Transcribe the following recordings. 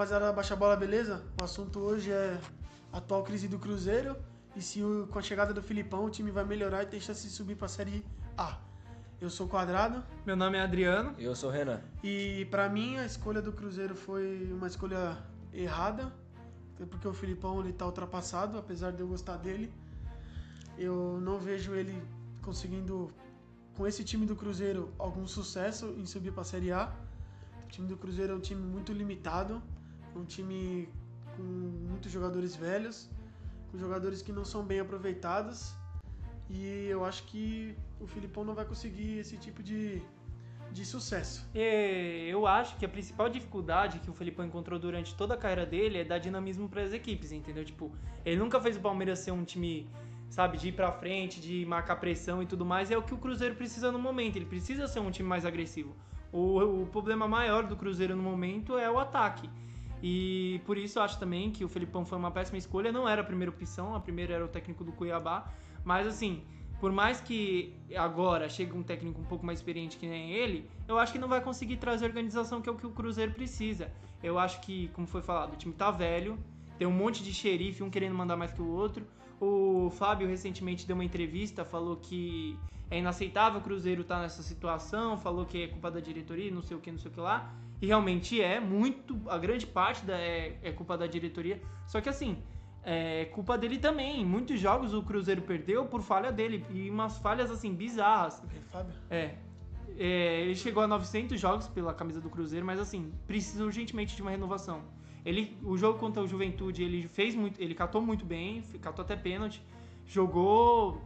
rapaziada Baixa Bola, beleza? O assunto hoje é a atual crise do Cruzeiro e se o- com a chegada do Filipão o time vai melhorar e tem chance de subir pra Série A. Eu sou Quadrado Meu nome é Adriano. Eu sou o Renan. e pra mim a escolha do Cruzeiro foi uma escolha errada, até porque o Filipão ele tá ultrapassado, apesar de eu gostar dele. Eu não vejo ele conseguindo, com esse time do Cruzeiro, algum sucesso em subir pra Série A. O time do Cruzeiro é um time muito limitado, um time com muitos jogadores velhos, com jogadores que não são bem aproveitados. E eu acho que o Filipão não vai conseguir esse tipo de, de sucesso. Eu acho que a principal dificuldade que o Felipão encontrou durante toda a carreira dele é dar dinamismo para as equipes, entendeu? Tipo, ele nunca fez o Palmeiras ser um time, sabe, de ir pra frente, de marcar pressão e tudo mais. É o que o Cruzeiro precisa no momento. Ele precisa ser um time mais agressivo. O, o problema maior do Cruzeiro no momento é o ataque. E por isso eu acho também que o Felipão foi uma péssima escolha. Não era a primeira opção, a primeira era o técnico do Cuiabá. Mas assim, por mais que agora chegue um técnico um pouco mais experiente que nem ele, eu acho que não vai conseguir trazer a organização que é o que o Cruzeiro precisa. Eu acho que, como foi falado, o time tá velho, tem um monte de xerife, um querendo mandar mais que o outro. O Fábio recentemente deu uma entrevista, falou que é inaceitável o Cruzeiro estar nessa situação, falou que é culpa da diretoria, não sei o que, não sei o que lá. E realmente é, muito, a grande parte da, é, é culpa da diretoria. Só que assim, é culpa dele também. Em muitos jogos o Cruzeiro perdeu por falha dele. E umas falhas assim bizarras. É, Fábio? É. É, ele chegou a 900 jogos pela camisa do Cruzeiro, mas assim, precisa urgentemente de uma renovação. Ele, o jogo contra o Juventude, ele fez muito, ele catou muito bem, catou até pênalti, jogou,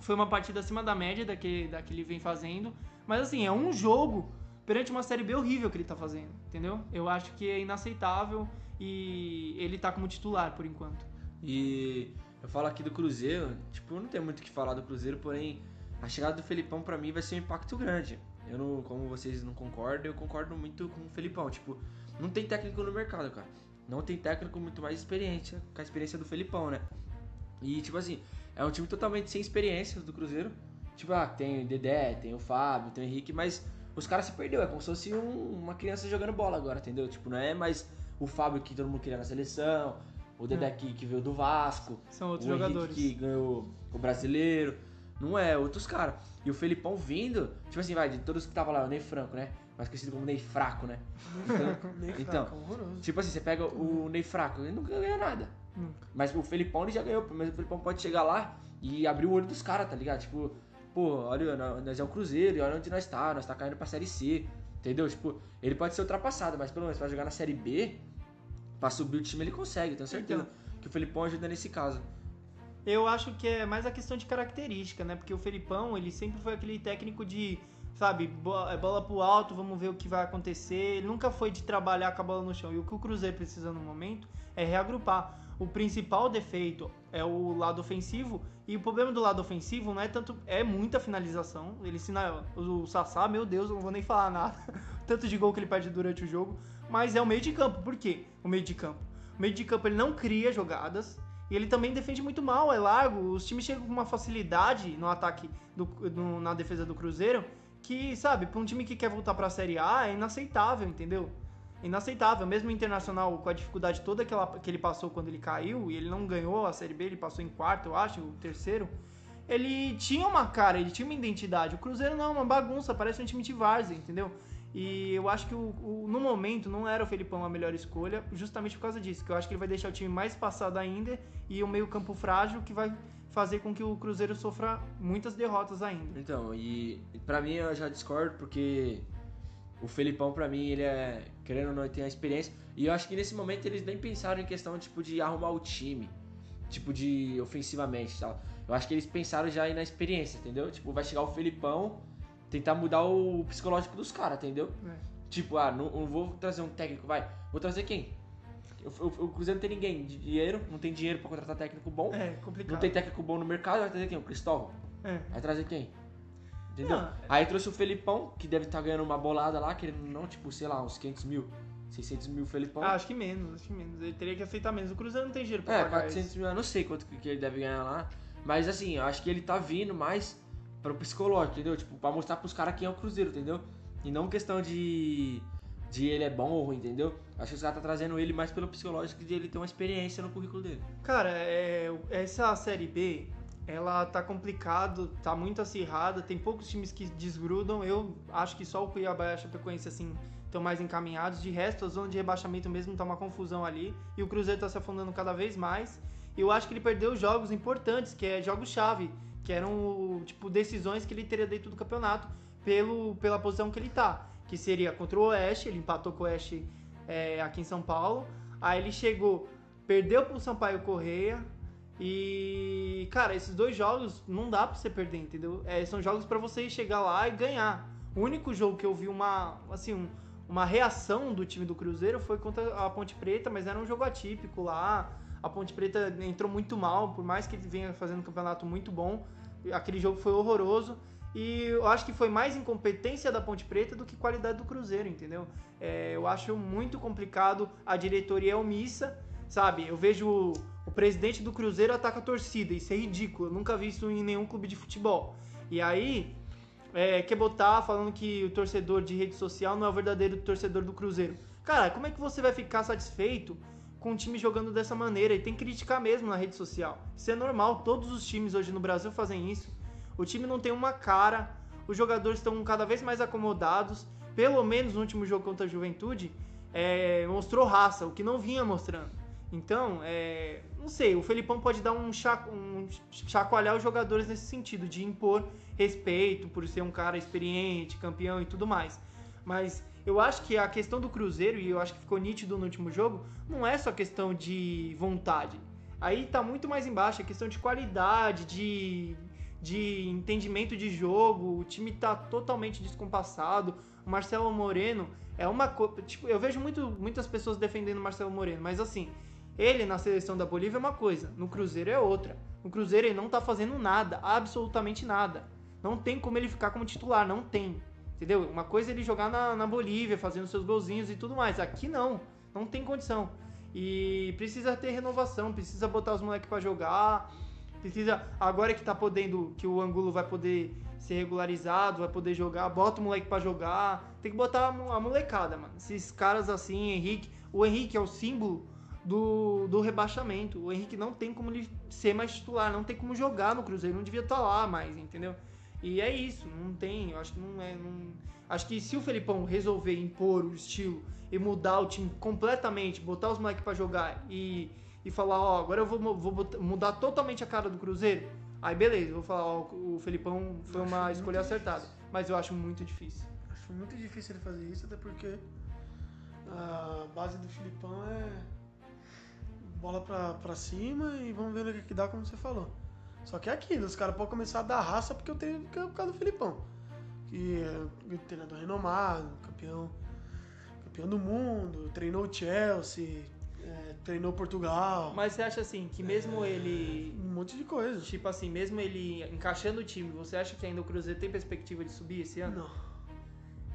foi uma partida acima da média da que, da que ele vem fazendo, mas assim, é um jogo perante uma série B horrível que ele tá fazendo, entendeu? Eu acho que é inaceitável e ele tá como titular por enquanto. E eu falo aqui do Cruzeiro, tipo, eu não tenho muito o que falar do Cruzeiro, porém a chegada do Felipão pra mim vai ser um impacto grande. Eu não, como vocês não concordam, eu concordo muito com o Felipão. Tipo, não tem técnico no mercado, cara. Não tem técnico muito mais experiente, com a experiência do Felipão, né? E tipo assim, é um time totalmente sem experiência do Cruzeiro. Tipo, ah, tem o Dedé, tem o Fábio, tem o Henrique, mas os caras se perdeu. É como se fosse um- uma criança jogando bola agora, entendeu? Tipo, não é mais o Fábio que todo mundo queria na seleção, o Dedé que, que veio do Vasco, São outros o Henrique jogadores. que ganhou o brasileiro. Não é, outros caras. E o Felipão vindo, tipo assim, vai, de todos que tava lá, o Ney Franco, né? Mais conhecido como Ney Fraco, né? Então, fraco, horroroso. Tipo assim, você pega o Ney Fraco, ele nunca ganha nada. Nunca. Mas o Felipão ele já ganhou, mas o Felipão pode chegar lá e abrir o olho dos caras, tá ligado? Tipo, pô, olha, nó- nós é o Cruzeiro e olha onde nós tá, nós tá caindo pra Série C, entendeu? Tipo, ele pode ser ultrapassado, mas pelo menos pra jogar na Série B, pra subir o time ele consegue, tenho certeza que o Felipão ajuda nesse caso. Eu acho que é mais a questão de característica, né? Porque o Felipão, ele sempre foi aquele técnico de, sabe, é bola pro alto, vamos ver o que vai acontecer. Ele nunca foi de trabalhar com a bola no chão. E o que o Cruzeiro precisa no momento é reagrupar. O principal defeito é o lado ofensivo. E o problema do lado ofensivo não é tanto. É muita finalização. Ele ensina. O Sassá, meu Deus, eu não vou nem falar nada. Tanto de gol que ele perde durante o jogo. Mas é o meio de campo. Por quê? O meio de campo. O meio de campo ele não cria jogadas. E ele também defende muito mal, é largo. Os times chegam com uma facilidade no ataque, do, no- na defesa do Cruzeiro, que, sabe, pra um time que quer voltar pra Série A é inaceitável, entendeu? Inaceitável. Mesmo o Internacional, com a dificuldade toda que, ela- que ele passou quando ele caiu, e ele não ganhou a Série B, ele passou em quarto, eu acho, o terceiro. Ele tinha uma cara, ele tinha uma identidade. O Cruzeiro não, é uma bagunça, parece um time de várzea, entendeu? E eu acho que o, o- no momento não era o Felipão a melhor escolha, justamente por causa disso, que eu acho que ele vai deixar o time mais passado ainda e o meio-campo frágil que vai fazer com que o Cruzeiro sofra muitas derrotas ainda. Então, e pra mim eu já discordo porque o Felipão pra mim ele é, querendo ou não, ele tem a experiência. E eu acho que nesse momento eles nem pensaram em questão tipo de arrumar o time, tipo de ofensivamente, e tal. Eu acho que eles pensaram já aí na experiência, entendeu? Tipo, vai chegar o Felipão tentar mudar o psicológico dos caras, entendeu? É. Tipo, ah, não, não vou trazer um técnico, vai. Vou trazer quem? O, Cruzeiro não tem ninguém, de dinheiro, não tem dinheiro pra contratar técnico bom. É complicado. Não tem técnico bom no mercado, vai trazer quem? O Cristóvão? É. Vai trazer quem? Entendeu? Não, Aí trouxe o Felipão, que deve estar ganhando uma bolada lá, querendo ou não, tipo, sei lá, uns 500 mil, 600 mil Felipão. Ah, acho que menos, acho que menos. Ele teria que aceitar menos. O Cruzeiro não tem dinheiro pra é, pagar 400 isso. mil, eu não sei quanto que que ele deve ganhar lá. Mas assim, eu acho que ele tá vindo mais pro psicológico, entendeu? Tipo, pra mostrar pros caras quem é o Cruzeiro, entendeu? E não questão de. de ele é bom ou ruim, entendeu? Acho que os caras tá trazendo ele mais pelo psicológico de ele ter uma experiência no currículo dele. Cara, é, essa Série B, ela tá complicado, tá muito acirrada, tem poucos times que desgrudam. Eu acho que só o Cuiabá e a Chapecoense, assim, estão mais encaminhados. De resto, a zona de rebaixamento mesmo tá uma confusão ali. E o Cruzeiro tá se afundando cada vez mais. Eu acho que ele perdeu jogos importantes, que é jogos-chave, que eram, tipo, decisões que ele teria dentro do campeonato pelo, pela posição que ele tá. Que seria contra o Oeste, ele empatou com o Oeste é, aqui em São Paulo. Aí ele chegou, perdeu pro Sampaio Correia. E, cara, esses dois jogos não dá pra você perder, entendeu? É, são jogos para você chegar lá e ganhar. O único jogo que eu vi uma, assim, um, uma reação do time do Cruzeiro foi contra a Ponte Preta, mas era um jogo atípico lá. A Ponte Preta entrou muito mal, por mais que ele venha fazendo um campeonato muito bom. Aquele jogo foi horroroso. E eu acho que foi mais incompetência da Ponte Preta do que qualidade do Cruzeiro, entendeu? É, eu acho muito complicado a diretoria é omissa, sabe? Eu vejo o, presidente do Cruzeiro ataca a torcida, isso é ridículo. Eu nunca vi isso em nenhum clube de futebol. E aí, é, quer botar falando que o torcedor de rede social não é o verdadeiro torcedor do Cruzeiro. Cara, como é que você vai ficar satisfeito com o time jogando dessa maneira? E tem que criticar mesmo na rede social. Isso é normal, todos os times hoje no Brasil fazem isso. O time não tem uma cara, os jogadores estão cada vez mais acomodados. Pelo menos no último jogo contra a Juventude, é, mostrou raça, o que não vinha mostrando. Então, é, não sei, o Felipão pode dar um, chaco, um chacoalhar os jogadores nesse sentido, de impor respeito por ser um cara experiente, campeão e tudo mais. Mas eu acho que a questão do Cruzeiro, e eu acho que ficou nítido no último jogo, não é só questão de vontade. Aí tá muito mais embaixo, é questão de qualidade, de, de entendimento de jogo, o time tá totalmente descompassado. O Marcelo Moreno é uma coisa. Tipo, eu vejo muito, muitas pessoas defendendo o Marcelo Moreno, mas assim, ele na seleção da Bolívia é uma coisa, no Cruzeiro é outra. No Cruzeiro ele não tá fazendo nada, absolutamente nada. Não tem como ele ficar como titular, não tem. Entendeu? Uma coisa é ele jogar na, na Bolívia, fazendo seus golzinhos e tudo mais. Aqui não, não tem condição. E precisa ter renovação, precisa botar os moleques para jogar. Precisa, agora que tá podendo, que o Angulo vai poder ser regularizado, vai poder jogar, bota o moleque para jogar. Tem que botar a molecada, mano. Esses caras assim, Henrique, o Henrique é o símbolo do, do rebaixamento. O Henrique não tem como ele ser mais titular, não tem como jogar no Cruzeiro, não devia estar lá mais, entendeu? E é isso, não tem, eu acho que não é. Não, acho que se o Felipão resolver impor o estilo e mudar o time completamente, botar os moleques para jogar e, e falar, ó, agora eu vou, vou botar, mudar totalmente a cara do Cruzeiro, aí beleza, vou falar, ó, o Felipão foi uma escolha acertada. Difícil. Mas eu acho muito difícil. Acho muito difícil ele fazer isso, até porque a base do Filipão é bola pra, pra cima e vamos ver o que, que dá, como você falou. Só que é aquilo, os caras podem começar a dar raça porque eu tenho que é por causa do Filipão. Que é um treinador renomado, campeão, campeão do mundo, treinou o Chelsea, é, treinou Portugal. Mas você acha assim, que mesmo é, ele. Um monte de coisa. Tipo assim, mesmo ele encaixando o time, você acha que ainda o Cruzeiro tem perspectiva de subir esse ano? Não.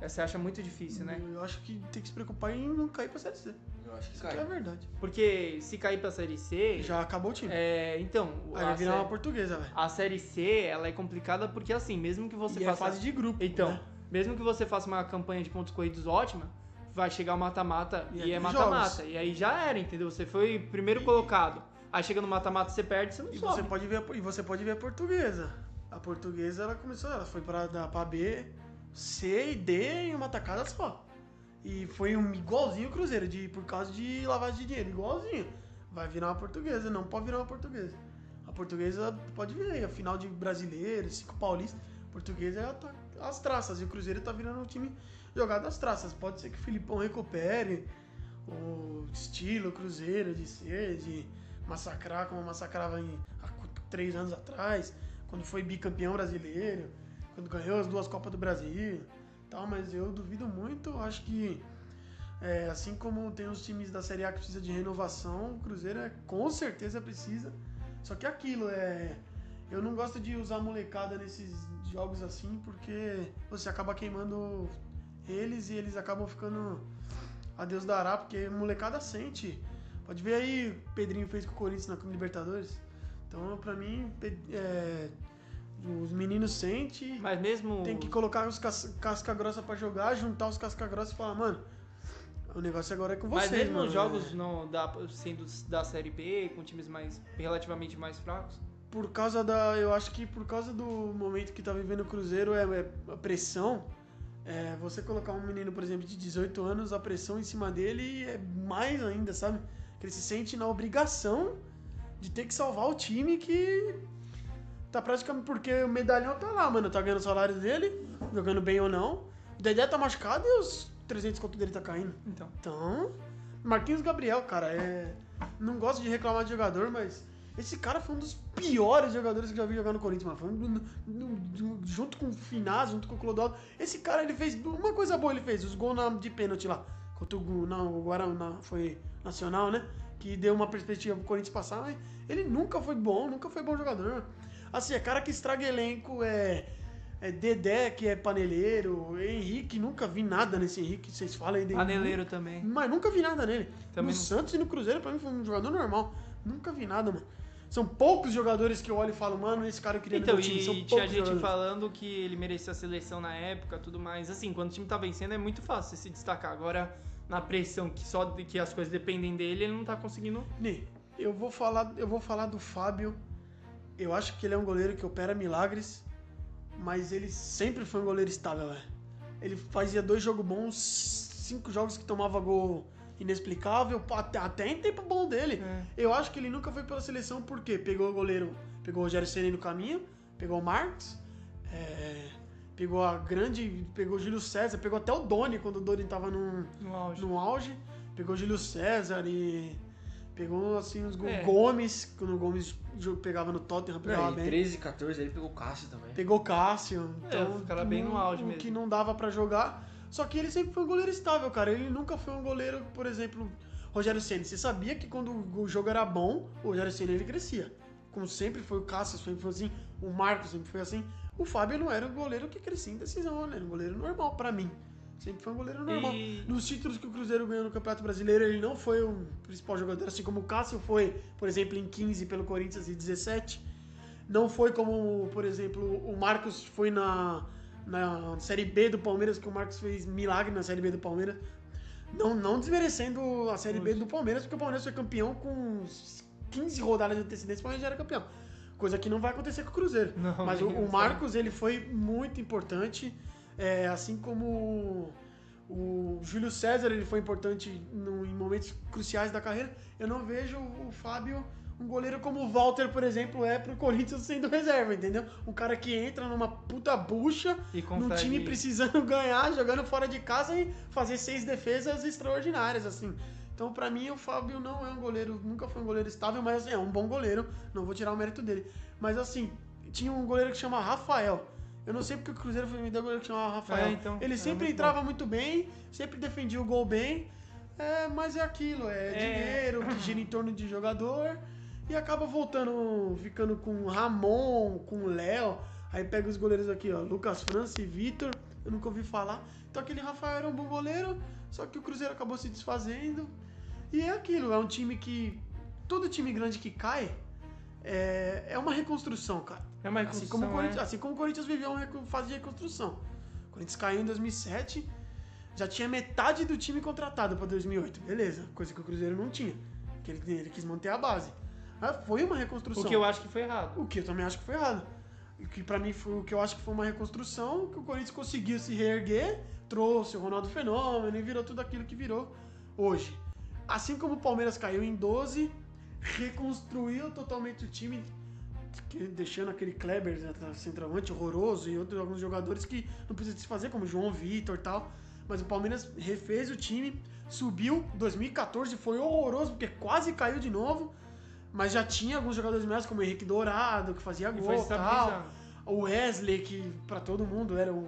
Você acha muito difícil, né? Eu acho que tem que se preocupar em não cair pra Série C. Eu acho que Isso cai. que é a verdade. Porque se cair pra Série C. Já acabou o time. É, então. Aí a vai virar uma portuguesa, velho. A Série C, ela é complicada porque assim, mesmo que você E é faça. fase de grupo. Então, né? mesmo que você faça uma campanha de pontos corridos ótima, vai chegar o mata-mata E e, é é dos mata-mata. E aí já era, entendeu? Você foi primeiro colocado. Aí chega no mata-mata, você perde, você não E sobe. você pode ver a, e você pode ver a portuguesa. A portuguesa ela começou, ela foi para da pra B, C e D em uma tacada só. E foi um igualzinho o Cruzeiro, de, por causa de lavagem de dinheiro, igualzinho. Vai virar uma portuguesa, não pode virar uma portuguesa. A portuguesa pode vir aí, a final de brasileiro, cinco paulistas. Portuguesa é ta- as traças, e o Cruzeiro tá virando um time jogado às traças. Pode ser que o Filipão recupere o estilo Cruzeiro de ser, de massacrar como massacrava em, há três anos atrás, quando foi bicampeão brasileiro, quando ganhou as duas Copas do Brasil, tal, mas eu duvido muito, acho que é, assim como tem os times da Série A que precisa de renovação, o Cruzeiro é, com certeza precisa. Só que aquilo é. Eu não gosto de usar molecada nesses jogos assim, porque você acaba queimando eles e eles acabam ficando a Deus dará, porque molecada sente. Pode ver aí, Pedrinho fez com o Corinthians na Copa Libertadores. Então, pra mim, é, os meninos sentem, Mas mesmo. tem que colocar os cas- casca grossa pra jogar, juntar os casca grossa e falar, mano, O negócio agora é com Mas vocês, mesmo mano. nos jogos não, da, sendo da Série B, com times mais relativamente mais fracos. Por causa da. Eu acho que por causa do momento que tá vivendo o Cruzeiro, é, é a pressão. É, você colocar um menino, por exemplo, de 18 anos, a pressão em cima dele é mais ainda, sabe? Que ele se sente na obrigação de ter que salvar o time que tá praticamente. Porque o medalhão tá lá, mano. Tá ganhando o salário dele, jogando bem ou não. O Dedé tá machucado e os 300 conto dele tá caindo. Então. Então, Marquinhos Gabriel, cara, é. Não gosto de reclamar de jogador, mas esse cara foi um dos piores jogadores que eu já vi jogar no Corinthians, mano. Foi um, um- um- junto com o Finaz, junto com o Clodoaldo. Esse cara, ele fez uma coisa boa, ele fez os gols na- de pênalti lá. Contra o, não, o Guaraná, foi nacional, né? Que deu uma perspectiva pro Corinthians passar, mas ele nunca foi bom, nunca foi bom jogador. Assim, é cara que estraga elenco, é. É Dedé, que é paneleiro, Henrique, nunca vi nada nesse Henrique, vocês falam aí dele. Paneleiro também. Mas nunca vi nada nele. Também no não. Santos e no Cruzeiro, pra mim, foi um jogador normal. Nunca vi nada, mano. São poucos jogadores que eu olho e falo, mano, esse cara eu queria Então, no meu time. São e tinha gente jogadores. falando que ele merecia a seleção na época tudo mais. Assim, quando o time tá vencendo é muito fácil se destacar. Agora, na pressão que só que as coisas dependem dele, ele não tá conseguindo. Nê, eu vou falar, eu vou falar do Fábio. Eu acho que ele é um goleiro que opera milagres, mas ele sempre foi um goleiro estável, velho. Ele fazia dois jogos bons, cinco jogos que tomava gol inexplicável, até, até em tempo bom dele. É. Eu acho que ele nunca foi pela seleção porque pegou o goleiro, pegou o Rogério Ceni no caminho, pegou o Marques, é, pegou a grande, pegou o Júlio César, pegou até o Doni quando o Doni tava num, No auge. no auge, pegou o Júlio César e pegou assim os É. Gomes, quando o Gomes pegava no Tottenham, pegava Não, em bem. 13, 14 ele pegou o Cássio também. Pegou Cássio, É, então o cara bem no auge o mesmo. que não dava pra jogar. Só que ele sempre foi um goleiro estável, cara. Ele nunca foi um goleiro, por exemplo, Rogério Ceni. Você sabia que quando o jogo era bom, o Rogério Ceni ele crescia. Como sempre foi o Cássio, sempre foi assim, o Marcos sempre foi assim. O Fábio não era um goleiro que crescia em decisão, né? Era um goleiro normal pra mim. Sempre foi um goleiro normal. E- Nos títulos que o Cruzeiro ganhou no Campeonato Brasileiro, ele não foi o principal jogador, assim como o Cássio foi, por exemplo, em 15 pelo Corinthians e 17. Não foi como, por exemplo, o Marcos foi na, na Série B do Palmeiras, que o Marcos fez milagre na Série B do Palmeiras. Não, não desmerecendo a Série B do Palmeiras, porque o Palmeiras foi campeão com 15 rodadas de antecedência, o Palmeiras já era campeão. Coisa que não vai acontecer com o Cruzeiro. Não, Mas o, o. Marcos, ele foi muito importante, é, assim como o Júlio César, ele foi importante no- em momentos cruciais da carreira. Eu não vejo o Fábio, um goleiro como o Walter, por exemplo, é pro Corinthians sendo reserva, entendeu? Um cara que entra numa puta bucha, E num consegue... time precisando ganhar, jogando fora de casa e fazer seis defesas extraordinárias, assim. Então, pra mim, o Fábio não é um goleiro, nunca foi um goleiro estável, mas assim, é um bom goleiro, não vou tirar o mérito dele. Mas assim, tinha um goleiro que chama Rafael. Eu não sei porque o Cruzeiro foi me um goleiro que chamava Rafael. É, então, Ele era sempre muito entrava muito bem, sempre defendia o gol bem, é, mas é aquilo, é, É. dinheiro que gira em torno de jogador e acaba voltando, ficando com Ramon, com Léo. Aí pega os goleiros aqui, ó, Lucas França e Vitor, eu nunca ouvi falar. Então aquele Rafael era um bom goleiro, só que o Cruzeiro acabou se desfazendo. E é aquilo, é um time que. Todo time grande que cai é, é uma reconstrução, cara. É uma Assim como, reconstrução, é. assim como o Corinthians viveu uma fase de reconstrução. O Corinthians caiu em 2007, já tinha metade do time contratado para 2008. Beleza, coisa que o Cruzeiro não tinha. Que ele, ele quis manter a base. Mas foi uma reconstrução. O que eu acho que foi errado. O que eu também acho que foi errado. O que pra mim foi o que eu acho que foi uma reconstrução, que o Corinthians conseguiu se reerguer, trouxe o Ronaldo Fenômeno e virou tudo aquilo que virou hoje. Assim como o Palmeiras caiu em 12, reconstruiu totalmente o time, deixando aquele Kleber né, centroavante horroroso e outros alguns jogadores que não precisa se fazer, como João Vitor e tal. Mas o Palmeiras refez o time, subiu. 2014 foi horroroso, porque quase caiu de novo. Mas já tinha alguns jogadores melhores, como o Henrique Dourado, que fazia E gol e tal. O Wesley, que pra todo mundo era um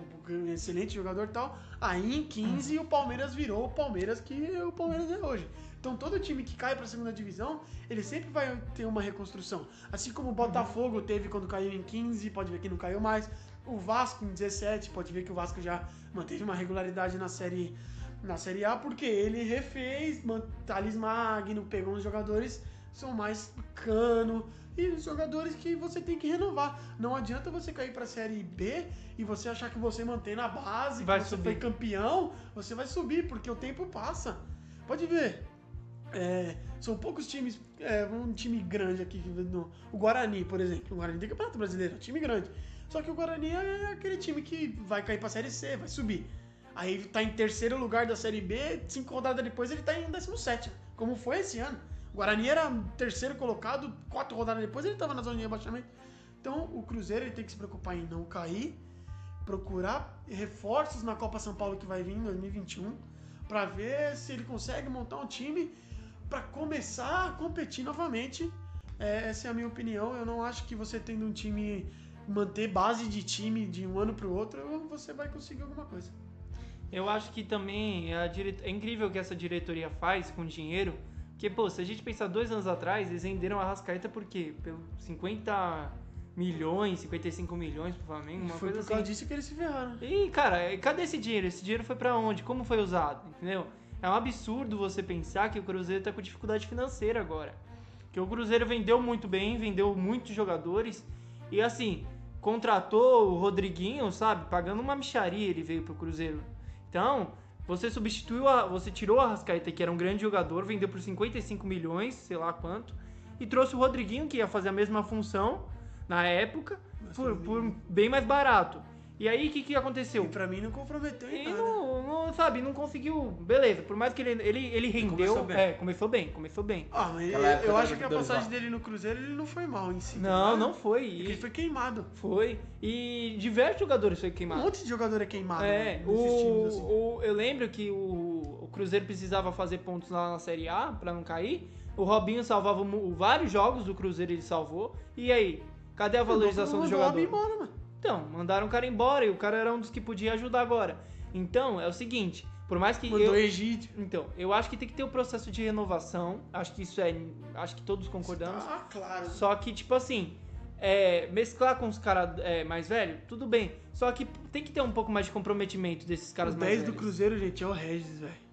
excelente jogador e tal. Aí em 15 o Palmeiras virou o Palmeiras que o Palmeiras é hoje. Então todo time que cai pra segunda divisão, ele sempre vai ter uma reconstrução. Assim como o Botafogo teve quando caiu em 15, pode ver que não caiu mais. O Vasco em 17, pode ver que o Vasco já manteve uma regularidade na série na série A porque ele refez, Thales Magno pegou uns jogadores que são mais cano e jogadores que você tem que renovar. Não adianta você cair pra série B e você achar que você mantém na base, Vai que você subir. foi campeão, você vai subir porque o tempo passa. Pode ver. É, são poucos times. É, um time grande aqui. No, o Guarani, por exemplo. O Guarani tem campeonato brasileiro, é um time grande. Só que o Guarani é aquele time que vai cair pra Série C, vai subir. Aí tá em terceiro lugar da Série B, cinco rodadas depois ele tá em 17, como foi esse ano. O Guarani era terceiro colocado, quatro rodadas depois ele tava na zona de rebaixamento. Então o Cruzeiro ele tem que se preocupar em não cair, procurar reforços na Copa São Paulo que vai vir em 2021, para ver se ele consegue montar um time para começar a competir novamente. É, essa é a minha opinião. Eu não acho que você tendo um time manter base de time de um ano para o outro, você vai conseguir alguma coisa. Eu acho que também a dire... é incrível o que essa diretoria faz com dinheiro. Porque, pô, se a gente pensar dois anos atrás, eles venderam a Rascaeta por quê? Pelo 50 milhões, 55 milhões pro Flamengo, uma Foi coisa por causa assim. disso que eles se ferraram. E, cara, cadê esse dinheiro? Esse dinheiro foi pra onde? Como foi usado? Entendeu? É um absurdo você pensar que o Cruzeiro tá com dificuldade financeira agora. Que o Cruzeiro vendeu muito bem, vendeu muitos jogadores e assim, contratou o Rodriguinho, sabe? Pagando uma micharia ele veio pro Cruzeiro. Então, você substituiu a, você tirou a Rascaeta, que era um grande jogador, vendeu por 55 milhões, sei lá quanto, e trouxe o Rodriguinho que ia fazer a mesma função na época por, por bem mais barato. E aí, o que, que E aconteceu? pra mim não comprometeu em E nada. não, sabe, não conseguiu. Beleza, por mais que ele, ele, ele rendeu. começou bem. É, começou bem, começou bem. Ah, mas época eu acho que a passagem dele no Cruzeiro ele não foi mal em si. Não, ligado? não foi. É E Ele foi queimado. foi. E diversos jogadores foi Um queimado. monte de jogador é queimado. É, né, o, assim. o- eu lembro que o, o Cruzeiro precisava fazer pontos lá na Série A pra não cair. O Robinho salvava vários jogos do Cruzeiro, ele salvou. E aí? Cadê a valorização do jogador? Embora, mano. Então, mandaram o cara embora e o cara era um dos que podia ajudar agora. Então, é o seguinte, por mais que Mandou eu, o Egídio. Então, eu acho que tem que ter o processo de renovação. Acho que isso é. Acho que todos concordamos. Ah, claro. Só que, tipo assim, é, mesclar com os caras é, mais velhos, tudo bem. Só que tem que ter um pouco mais de comprometimento desses O caras 10 mais do velhos. Cruzeiro, gente, é o Regis, velho.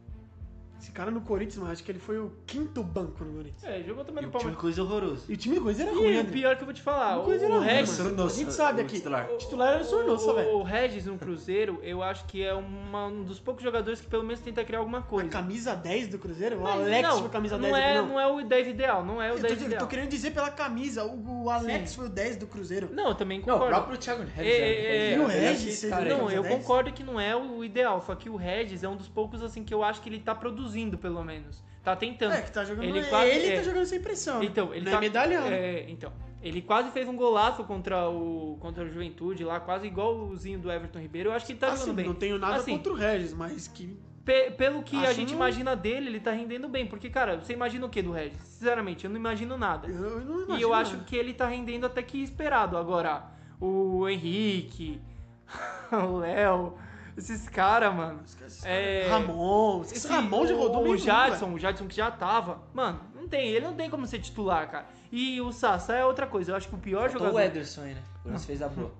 Esse cara no Corinthians, mano, acho que ele foi o quinto banco no Corinthians. É, jogou também E no o time Palmeiras. coisa horroroso. E o time do Corinthians era ruim, E o André. pior que eu vou te falar, o, coisa o era ruim, Regis. mano. A gente sabe o aqui. titular. O titular era o Sornosa, o, velho. o Regis no Cruzeiro, eu acho que é uma- um dos poucos jogadores que pelo menos tenta criar alguma A coisa. camisa 10 do Cruzeiro? O Mas Alex não, foi camisa não 10 é, aqui, não. não é o 10 ideal, não é o Eu 10 tô, eu ideal. tô querendo dizer pela camisa. O, o Alex Sim. foi o 10 do Cruzeiro. Não, eu também Não, o concordo. próprio Thiago Reis. É, é, E o ele Regis, esse ele cara aí. Não, eu 10? concordo que não é o ideal, só que o Regis é um dos poucos assim que eu acho que ele tá produzindo, pelo menos. Tá tentando. É, que tá jogando. Ele Ele, quase- ele é. tá jogando sem pressão. Então, ele não tá é medalhão. É, então. Ele quase fez um golaço contra o contra o Juventude lá, quase igualzinho do Everton Ribeiro. Eu acho que ele tá assim, jogando bem. não tenho nada Assim, contra o Regis, mas que. Pe- pelo que a Acho gente não- imagina dele, ele tá rendendo bem, porque cara, você imagina o que do Regis? Sinceramente, eu não imagino nada. Eu, não imagino. E eu acho nada. que ele tá rendendo até que esperado. Agora, o Henrique, o Léo, esses caras, mano. Esquece, É, Ramon. Esse Esse- Ramon já rodou o, Jadson, velho. o Jadson que já tava. Mano, não tem, ele não tem como ser titular, cara. E o Sassá é outra coisa. Eu acho que o pior Faltou jogador. o Ederson aí, né? O Corinthians fez a boa.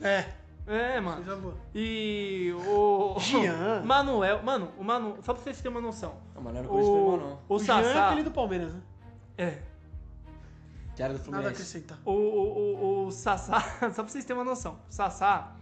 É, É, mano. seja boa. E o. Jean. Manuel. Mano, o Manu. Só pra vocês terem uma noção. Não, mas não era o Corinthians foi mal, não. O, o Jean é aquele do Palmeiras, né? É. Que era do Nada a Fluminense. acrescentar. O, o, o, o Sassá, só pra vocês terem uma noção, o Sassá,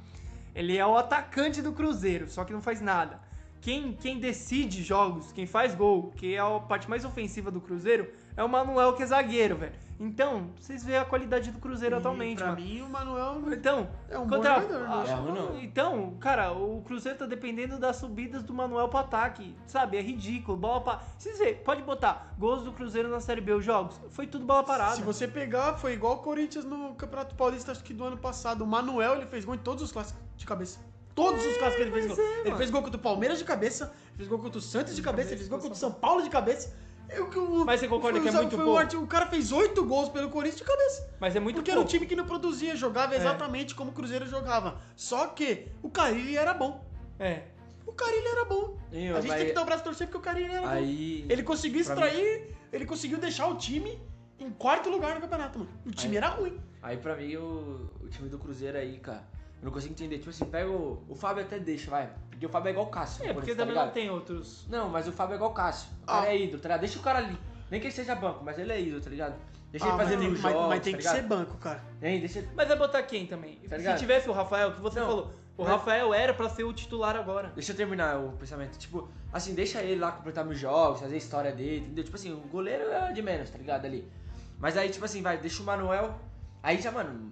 ele é o atacante do Cruzeiro, só que não faz nada. Quem, quem decide jogos, quem faz gol, que é a parte mais ofensiva do Cruzeiro, é o Manuel, que é zagueiro, velho. Então, vocês veem a qualidade do Cruzeiro E atualmente, Pra mano. mim, o Manuel Então, é um bom contra- jogador. ah, né? É não. então, cara, o Cruzeiro tá dependendo das subidas do Manuel pro ataque, sabe? É ridículo. Bola pa... Vocês vê, pode botar gols do Cruzeiro na Série B, os jogos. Foi tudo bola parada. Se você pegar, foi igual o Corinthians no Campeonato Paulista, acho que do ano passado. O Manuel, ele fez gol em todos os clássicos de cabeça. Todos os clássicos ele fez gol. é, ele mano. fez gol contra o Palmeiras de cabeça, fez gol contra o Santos de De cabeça, cabeça, ele fez gol contra o São Paulo de cabeça. Eu, que o- Mas você concorda foi que é muito foi o pouco? O cara fez oito gols pelo Corinthians de cabeça. Mas é muito Porque era um pouco. time que não produzia, jogava É. exatamente como o Cruzeiro jogava. Só que o Carilli era bom. É. O Carilli era bom. E, A gente mas- tem que dar o braço a torcer porque o Carilli era bom. Aí. Ele conseguiu extrair, ele conseguiu deixar o time em quarto lugar no campeonato, mano. O time Aí- era ruim. Aí pra mim o, o time do Cruzeiro aí, cara, eu não consigo entender. Tipo assim, pega o. O Fábio até deixa, vai. Porque o Fábio é igual o Cássio. É, porque tá também ligado? não tem outros. Não, mas o Fábio é igual o Cássio. O cara Ah. é ídolo, tá ligado? Deixa o cara ali. Nem que ele seja banco, mas ele é ídolo, tá ligado? Deixa Ah, ele fazer tem, nos mas- jogos, mas tem tá que ligado? ser banco, cara. Hein, deixa Mas vai botar quem também? Tá Se tivesse o Rafael, que você Não. falou, O Mas- Rafael era pra ser o titular agora. Deixa eu terminar o pensamento. Tipo, assim, deixa ele lá completar meus jogos, fazer a história dele, entendeu? Tipo assim, o goleiro é de menos, tá ligado? Ali. Mas aí, tipo assim, vai, deixa o Manuel. Aí já, mano,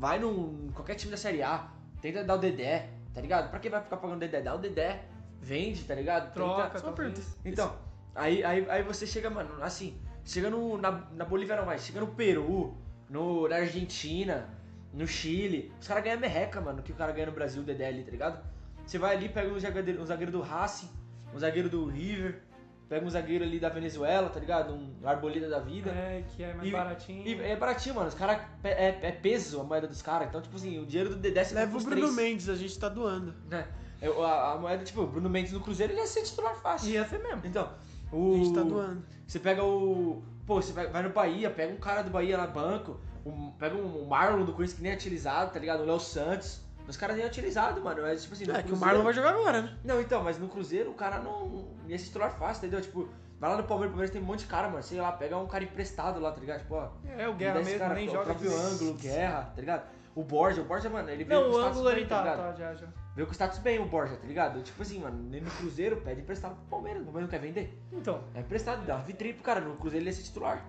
vai num qualquer time da Série A, tenta dar o Dedé, tá ligado? Pra que vai ficar pagando Dedé? Dá o Dedé, vende, tá ligado? Troca, Tenta- pergunta. Então, aí, aí, aí você chega, mano, assim, chega no, na, na Bolívia não mais, chega no Peru, no, na Argentina, no Chile, os caras ganham merreca, mano, que o cara ganha no Brasil, o Dedé ali, tá ligado? Você vai ali, pega um zagueiro, um zagueiro do Racing, um zagueiro do River, pega um zagueiro ali da Venezuela, tá ligado? Um Arboleda da vida. É, que é mais E- baratinho. E é baratinho, mano. Os caras. É, é peso a moeda dos caras. Então, tipo assim, o dinheiro do Dedé você Leva o Bruno três, Mendes, a gente tá doando. Né? Eu- a, a moeda, tipo, o Bruno Mendes no Cruzeiro ele ia ser titular fácil. Ia ser mesmo. Então, A o. gente tá doando. Você pega o. Pô, você vai, vai no Bahia, pega um cara do Bahia lá banco, um- pega um Marlon do Corinthians que nem é utilizado, tá ligado? O Léo Santos. Os caras nem é utilizado, mano. Mas, tipo assim, É que o Cruzeiro- Marlon vai jogar agora, né? Não, então, mas no Cruzeiro o cara não ia se titular fácil, entendeu? Tipo, vai lá no Palmeiras, o Palmeiras tem um monte de cara, mano. Sei lá, pega um cara emprestado lá, tá ligado? Tipo, ó. É, o Guerra mesmo cara, nem o joga. próprio direito. ângulo, guerra, tá ligado? O Borja, o Borja, mano, ele veio Não, com o status bem, tá, ligado? tá, já, já. Veio com status bem o Borja, tá ligado? Tipo assim, mano, nem no Cruzeiro pede emprestado pro Palmeiras, o Palmeiras não quer vender. Então, É emprestado, dá vitrine pro cara. No Cruzeiro ele ia ser titular.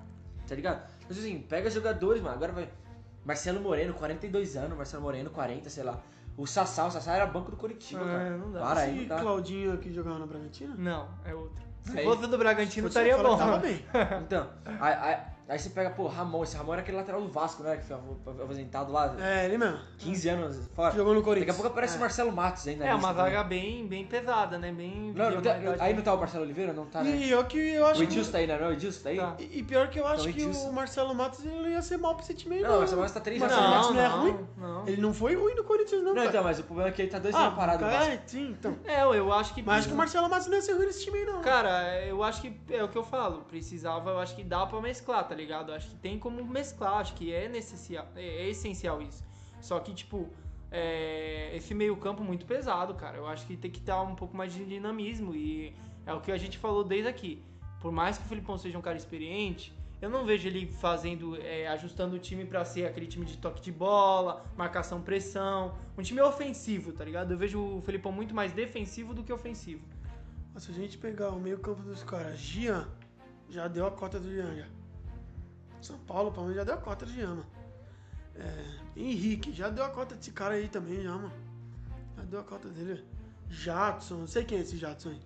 Tá ligado? Mas assim, pega jogadores, mano. Agora vai. Marcelo Moreno, 42 anos. Marcelo Moreno, 40, sei lá. O Sassá, o Sassá era banco do Curitiba, É, cara. não dá. Para aí, não dá. Claudinho que jogava no Bragantino? não, é outro. Se fosse do Bragantino, estaria bom. Tava bem. Então, aí, aí, aí você pega, pô, Ramon. Esse Ramon era aquele lateral do Vasco, né? Que foi aposentado lá, É, ele mesmo. 15 anos fora. Jogou no Daqui Corinthians. a pouco aparece É. o Marcelo Matos ainda. É, uma zaga bem, bem pesada, né? Bem. Não, não idade aí bem- não tá o Marcelo Oliveira? Não tá, né? E eu que eu O acho que... Edilson tá aí, né? Não, o Edilson tá aí? Tá. E e pior que eu acho Então, que Edilson. o Marcelo Matos ele ia ser mal pra esse time aí, Não, não. o Marcelo Matos tá três Mas anos. Marcelo Não, Matos não é não, ruim? não. Ele não foi ruim no Corinthians, não, Não, cara. então, mas o problema é que ele tá dois anos parado. cara, sim, então. É, eu acho que. Mas acho que o Marcelo Matos não ia ser ruim nesse time aí, não. Cara, eu acho que é o que eu falo. Precisava, eu acho que dá pra mesclar, tá ligado? Eu acho que tem como mesclar, acho que é necessário, é, é essencial isso. Só que, tipo, é, esse meio-campo muito pesado, cara. Eu acho que tem que dar um pouco mais de dinamismo. E é o que a gente falou desde aqui. Por mais que o Filipão seja um cara experiente, eu não vejo ele fazendo, é, ajustando o time pra ser aquele time de toque de bola, marcação, pressão. Um time ofensivo, tá ligado? Eu vejo o Filipão muito mais defensivo do que ofensivo. Se a gente pegar o meio campo dos caras, Gian, já deu a cota do Gian, já. São Paulo, Palmeiras já deu a cota Gian, mano. É, Henrique, já deu a cota desse cara aí também, já, mano. Já deu a cota dele. Jadson, não sei quem é esse Jadson aí.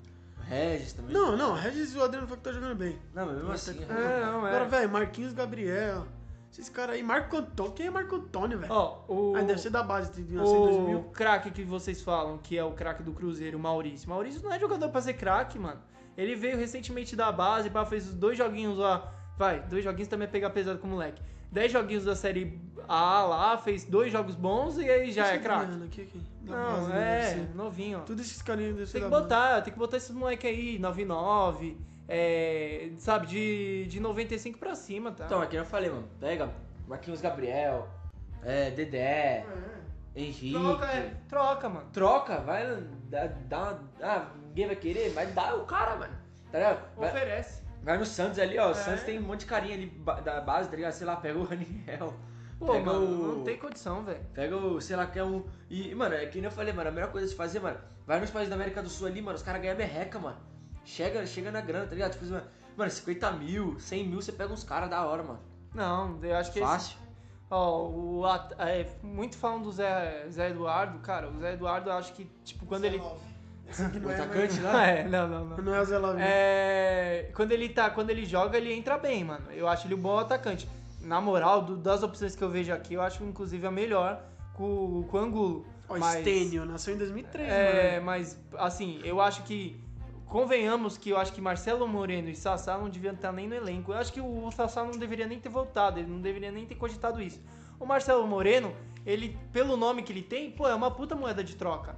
Regis também. Não, não, Regis e o Adriano foi que tá jogando bem. Não, mas mesmo assim. É, não, é. Agora, velho, Marquinhos Gabriel. Esses caras aí, Marco Antônio. Quem é Marco Antônio, velho? Ó, o, Ah, deve ser da base de em o 2000. craque que vocês falam, que é o craque do Cruzeiro, o Maurício. Maurício não é jogador pra ser craque, mano. Ele veio recentemente da base, pá, fez dois joguinhos lá. Vai, dois joguinhos também é pegar pesado com o moleque. Dez joguinhos da série A lá, fez dois jogos bons e aí já Deixa é craque. Não, base, é, novinho, ó. Tudo esses carinhos devem ser Tem que botar, tem que botar esses moleque aí, 99, é, sabe, de, de 95 pra cima, tá? Então, aqui eu falei, mano. Pega Marquinhos Gabriel, é, Dedé, Henrique. troca, é, troca, mano. Troca, vai dar. dar ah, ninguém vai querer, mas dá o cara, mano. Tá ligado? Vai, Oferece. Vai no Santos ali, ó. O É. Santos tem um monte de carinha ali da base, tá ligado? Sei lá, pega o Raniel. Pô, pega mano, o. não tem condição, velho. Pega o, sei lá, que é um. E, mano, é que nem eu falei, mano, a melhor coisa de fazer, mano, vai nos países da América do Sul ali, mano, os caras ganham merreca, mano. Chega, chega na grana, tá ligado? Tipo, mano, mano, 50 mil, 100 mil, você pega uns caras da hora, mano. Não, eu acho que esse, Fácil. Ó, o at- é, muito falam do Zé, Zé Eduardo, cara, o Zé Eduardo eu acho que, tipo, quando ele. Aqui O não é, atacante mas- lá. É, não, não, não. Não é o Zé Lavin. É, quando ele tá, quando ele joga, ele entra bem, mano. Eu acho ele um bom atacante. Na moral, do- das opções que eu vejo aqui, eu acho inclusive a melhor com, com o Angulo. Ó, mas- Stênio, nasceu em 2003, É, mano. mas assim, eu acho que convenhamos que eu acho que Marcelo Moreno e Sassá não deviam estar nem no elenco. Eu acho que o Sassá não deveria nem ter voltado, ele não deveria nem ter cogitado isso. O Marcelo Moreno, ele pelo nome que ele tem, pô, é uma puta moeda de troca.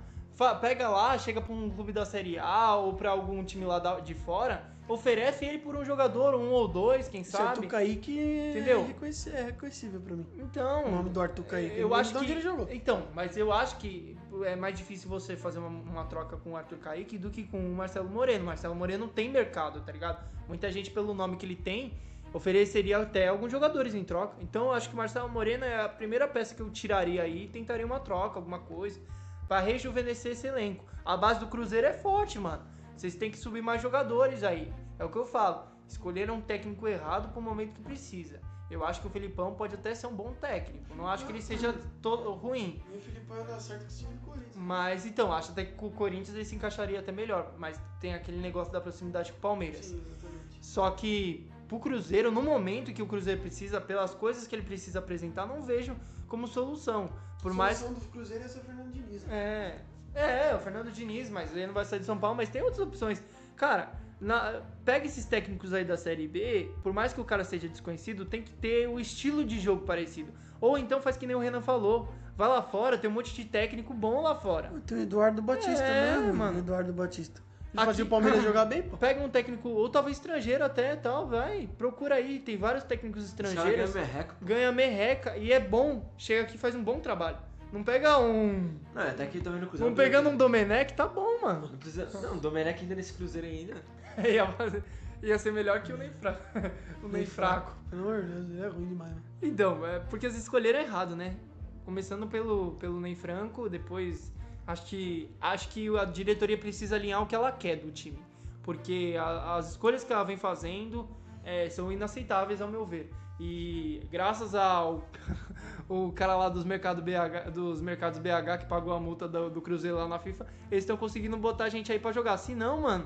Pega lá, chega pra um clube da Série A ou pra algum time lá de fora, oferece ele por um jogador, um ou dois, quem Esse sabe. Arthur Kaique Entendeu? É, reconhece- é reconhecível pra mim. Então, O nome do Arthur Kaique. eu acho que ele jogou. então, mas eu acho que é mais difícil você fazer uma, uma troca com o Arthur Kaique do que com o Marcelo Moreno. Marcelo Moreno tem mercado, tá ligado? Muita gente pelo nome que ele tem ofereceria até alguns jogadores em troca. Então, eu acho que o Marcelo Moreno é a primeira peça que eu tiraria aí, e tentaria uma troca, alguma coisa. Pra rejuvenescer esse elenco. A base do Cruzeiro é forte, mano. Vocês têm que subir mais jogadores aí. É o que eu falo. Escolheram um técnico errado pro momento que precisa. Eu acho que o Felipão pode até ser um bom técnico. Não acho que ele seja todo ruim. E o Filipão ia dar certo com esse time do Corinthians. Mas então, acho até que com o Corinthians ele se encaixaria até melhor. Mas tem aquele negócio da proximidade com o Palmeiras. Sim, exatamente. Só que pro Cruzeiro, no momento que o Cruzeiro precisa, pelas coisas que ele precisa apresentar, não vejo como solução. Por mais. solução do Cruzeiro ia ser o Fernando Diniz. né? É, é, o Fernando Diniz, mas ele não vai sair de São Paulo, mas tem outras opções. Cara, na- pega esses técnicos aí da Série B, por mais que o cara seja desconhecido, tem que ter o estilo de jogo parecido. Ou então faz que nem o Renan falou. Vai lá fora, tem um monte de técnico bom lá fora. Tem o Eduardo Batista, É, né? mano. Eduardo Batista. Aqui- fazia o Palmeiras jogar bem, pô. Pega um técnico, ou talvez estrangeiro até, tal, vai. Procura aí, tem vários técnicos estrangeiros. ganham merreca. ganha merreca e é bom. Chega aqui e faz um bom trabalho. Não pega um. Não, até aqui também no Cruzeiro. Não pegando um Domenech, tá bom, mano. Não precisa. Não, o Domenech ainda nesse Cruzeiro ainda. ia, fazer- ia ser melhor que o nem fraco. o nem fraco. Pelo amor de Deus, ele é ruim demais, mano. Então, é porque eles escolheram errado, né? Começando pelo, pelo Ney Franco, depois acho que acho que a diretoria precisa alinhar o que ela quer do time. Porque a- as escolhas que ela vem fazendo é, são inaceitáveis ao meu ver. E graças ao o cara lá dos, mercado BH, dos mercados BH que pagou a multa do, do Cruzeiro lá na FIFA, eles estão conseguindo botar a gente aí pra jogar. Se não, mano,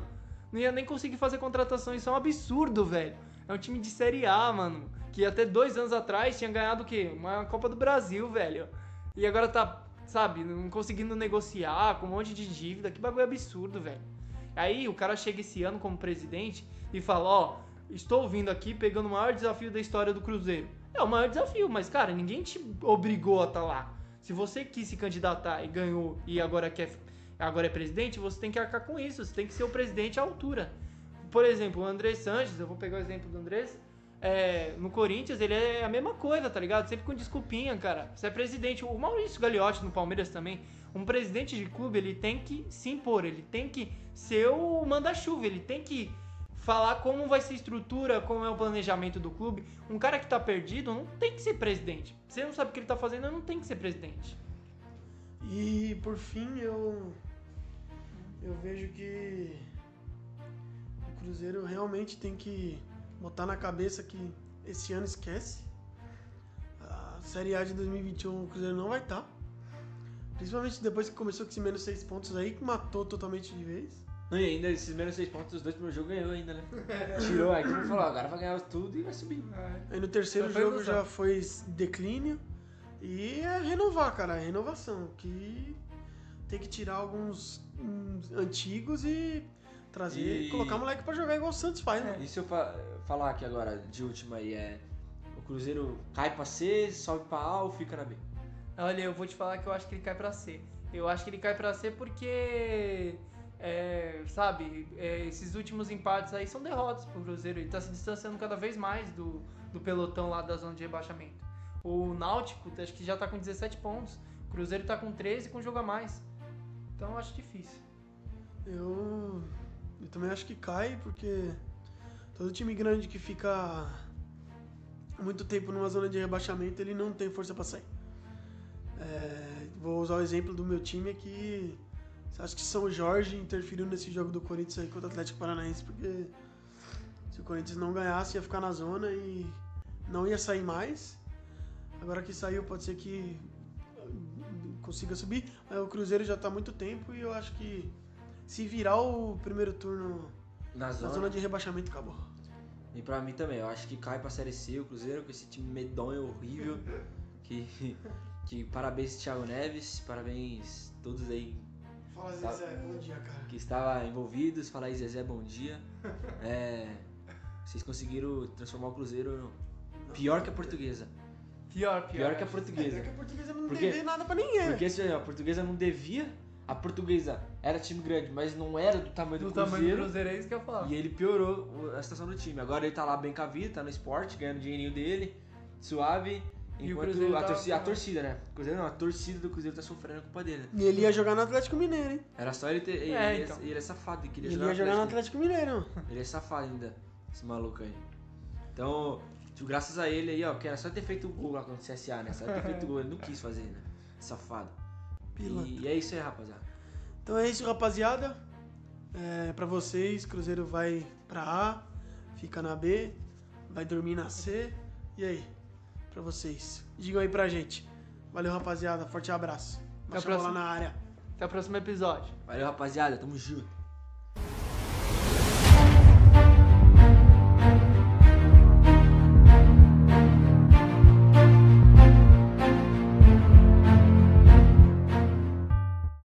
não ia nem conseguir fazer contratação. Isso é um absurdo, velho. É um time de Série A, mano. Que até dois anos atrás tinha ganhado o quê? Uma Copa do Brasil, velho. E agora tá, sabe, não conseguindo negociar com um monte de dívida. Que bagulho absurdo, velho. Aí o cara chega esse ano como presidente e fala: Ó, estou vindo aqui pegando o maior desafio da história do Cruzeiro. É o maior desafio, mas cara, ninguém te obrigou a estar lá. Se você quis se candidatar e ganhou e agora quer agora é presidente, você tem que arcar com isso, você tem que ser o presidente à altura. Por exemplo, o André Sanches, eu vou pegar o exemplo do Andrés, é, no Corinthians ele é a mesma coisa, tá ligado? Sempre com desculpinha, cara. Você é presidente, o Maurício Gagliotti no Palmeiras também, um presidente de clube, ele tem que se impor, ele tem que ser o manda-chuva, ele tem que falar como vai ser a estrutura, como é o planejamento do clube. Um cara que tá perdido não tem que ser presidente. Você não sabe o que ele tá fazendo, não tem que ser presidente. E por fim, eu eu vejo que o Cruzeiro realmente tem que botar na cabeça que esse ano esquece. A Série A de 2021 o Cruzeiro não vai estar. Principalmente depois que começou com esses menos seis pontos aí, que matou totalmente de vez. Não, e ainda esses menos seis pontos dos dois primeiros jogos ganhou ainda, né? Tirou aqui e falou, agora vai ganhar tudo e vai subir. Aí no terceiro Só jogo já foi declínio. E é renovar, cara, é renovação. Que tem que tirar alguns hum, antigos e trazer, E- colocar moleque pra jogar igual o Santos faz, né? Se eu fa- falar aqui agora, de última aí, é... O Cruzeiro cai pra C, sobe pra A ou fica na B? Olha, eu vou te falar que eu acho que ele cai pra C. Eu acho que ele cai pra C porque, é, sabe, é, esses últimos empates aí são derrotas pro Cruzeiro. Ele tá se distanciando cada vez mais do, do pelotão lá da zona de rebaixamento. O Náutico, acho que já tá com 17 pontos. O Cruzeiro tá com 13 com jogo a mais. Então eu acho difícil. Eu, eu também acho que cai, porque todo time grande que fica muito tempo numa zona de rebaixamento, ele não tem força pra sair. É, vou usar o exemplo do meu time aqui. Acho que São Jorge interferiu nesse jogo do Corinthians aí contra o Atlético Paranaense, porque se o Corinthians não ganhasse, ia ficar na zona e não ia sair mais. Agora que saiu, pode ser que consiga subir. O Cruzeiro já tá há muito tempo e eu acho que se virar o primeiro turno Na na zona. zona de rebaixamento, acabou. E pra mim também, eu acho que cai pra Série C o Cruzeiro com esse time medonho, horrível. que, que parabéns Thiago Neves, parabéns todos aí Fala, Zezé, bom dia, cara. que estavam envolvidos. Fala aí Zezé, bom dia. É, vocês conseguiram transformar o Cruzeiro no- pior que a portuguesa. Pior, pior. Pior que a É, portuguesa. que a portuguesa não Porque- deve nada pra ninguém, né? Porque assim, a portuguesa não devia, a portuguesa era time grande, mas não era do tamanho do, Do tamanho do Cruzeiro. Cruzeiro é isso que eu falo. E ele piorou a situação do time. Agora ele tá lá bem com a vida, tá no esporte, ganhando o dinheirinho dele, suave. E o Enquanto Cruzeiro a, tá- torcida, a torcida, né? Cruzeiro não, a torcida do Cruzeiro tá sofrendo a culpa dele. né? E ele ia jogar no Atlético Mineiro, hein? Era só ele ter. Ele, É, ele, então. ele é safado, ele queria Ele jogar, ia no jogar no Atlético. Atlético Mineiro. Ele é safado ainda, esse maluco aí. Então, tipo, graças a ele aí, ó, que era só ter feito o gol lá contra o CSA, né? Só ter feito o gol, ele não quis fazer, né? Safado. Pilantra. E é isso aí, rapaziada. Então é isso, rapaziada. É, para vocês, Cruzeiro vai pra A, fica na B, vai dormir na C. E aí? Pra vocês. Digam aí pra gente. Valeu, rapaziada. Forte abraço. Até a próxima. na área. Até o próximo episódio. Valeu, rapaziada. Tamo junto.